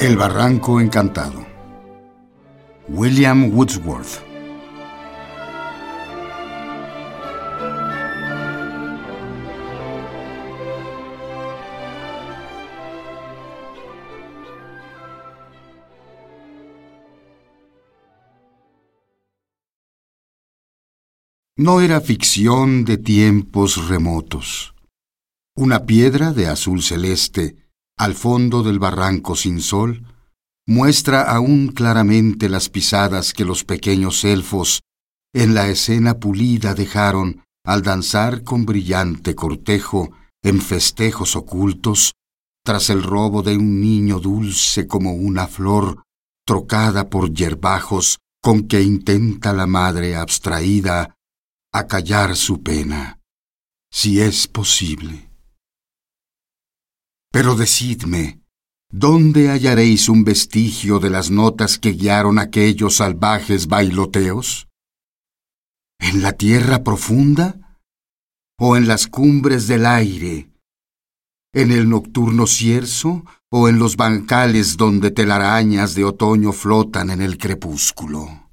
El Barranco Encantado. William Woodsworth. No era ficción de tiempos remotos. Una piedra de azul celeste al fondo del barranco sin sol, muestra aún claramente las pisadas que los pequeños elfos en la escena pulida dejaron al danzar con brillante cortejo en festejos ocultos, tras el robo de un niño dulce como una flor trocada por yerbajos con que intenta la madre abstraída acallar su pena, si es posible. Pero decidme, ¿dónde hallaréis un vestigio de las notas que guiaron aquellos salvajes bailoteos? ¿En la tierra profunda? ¿O en las cumbres del aire? ¿En el nocturno cierzo? ¿O en los bancales donde telarañas de otoño flotan en el crepúsculo?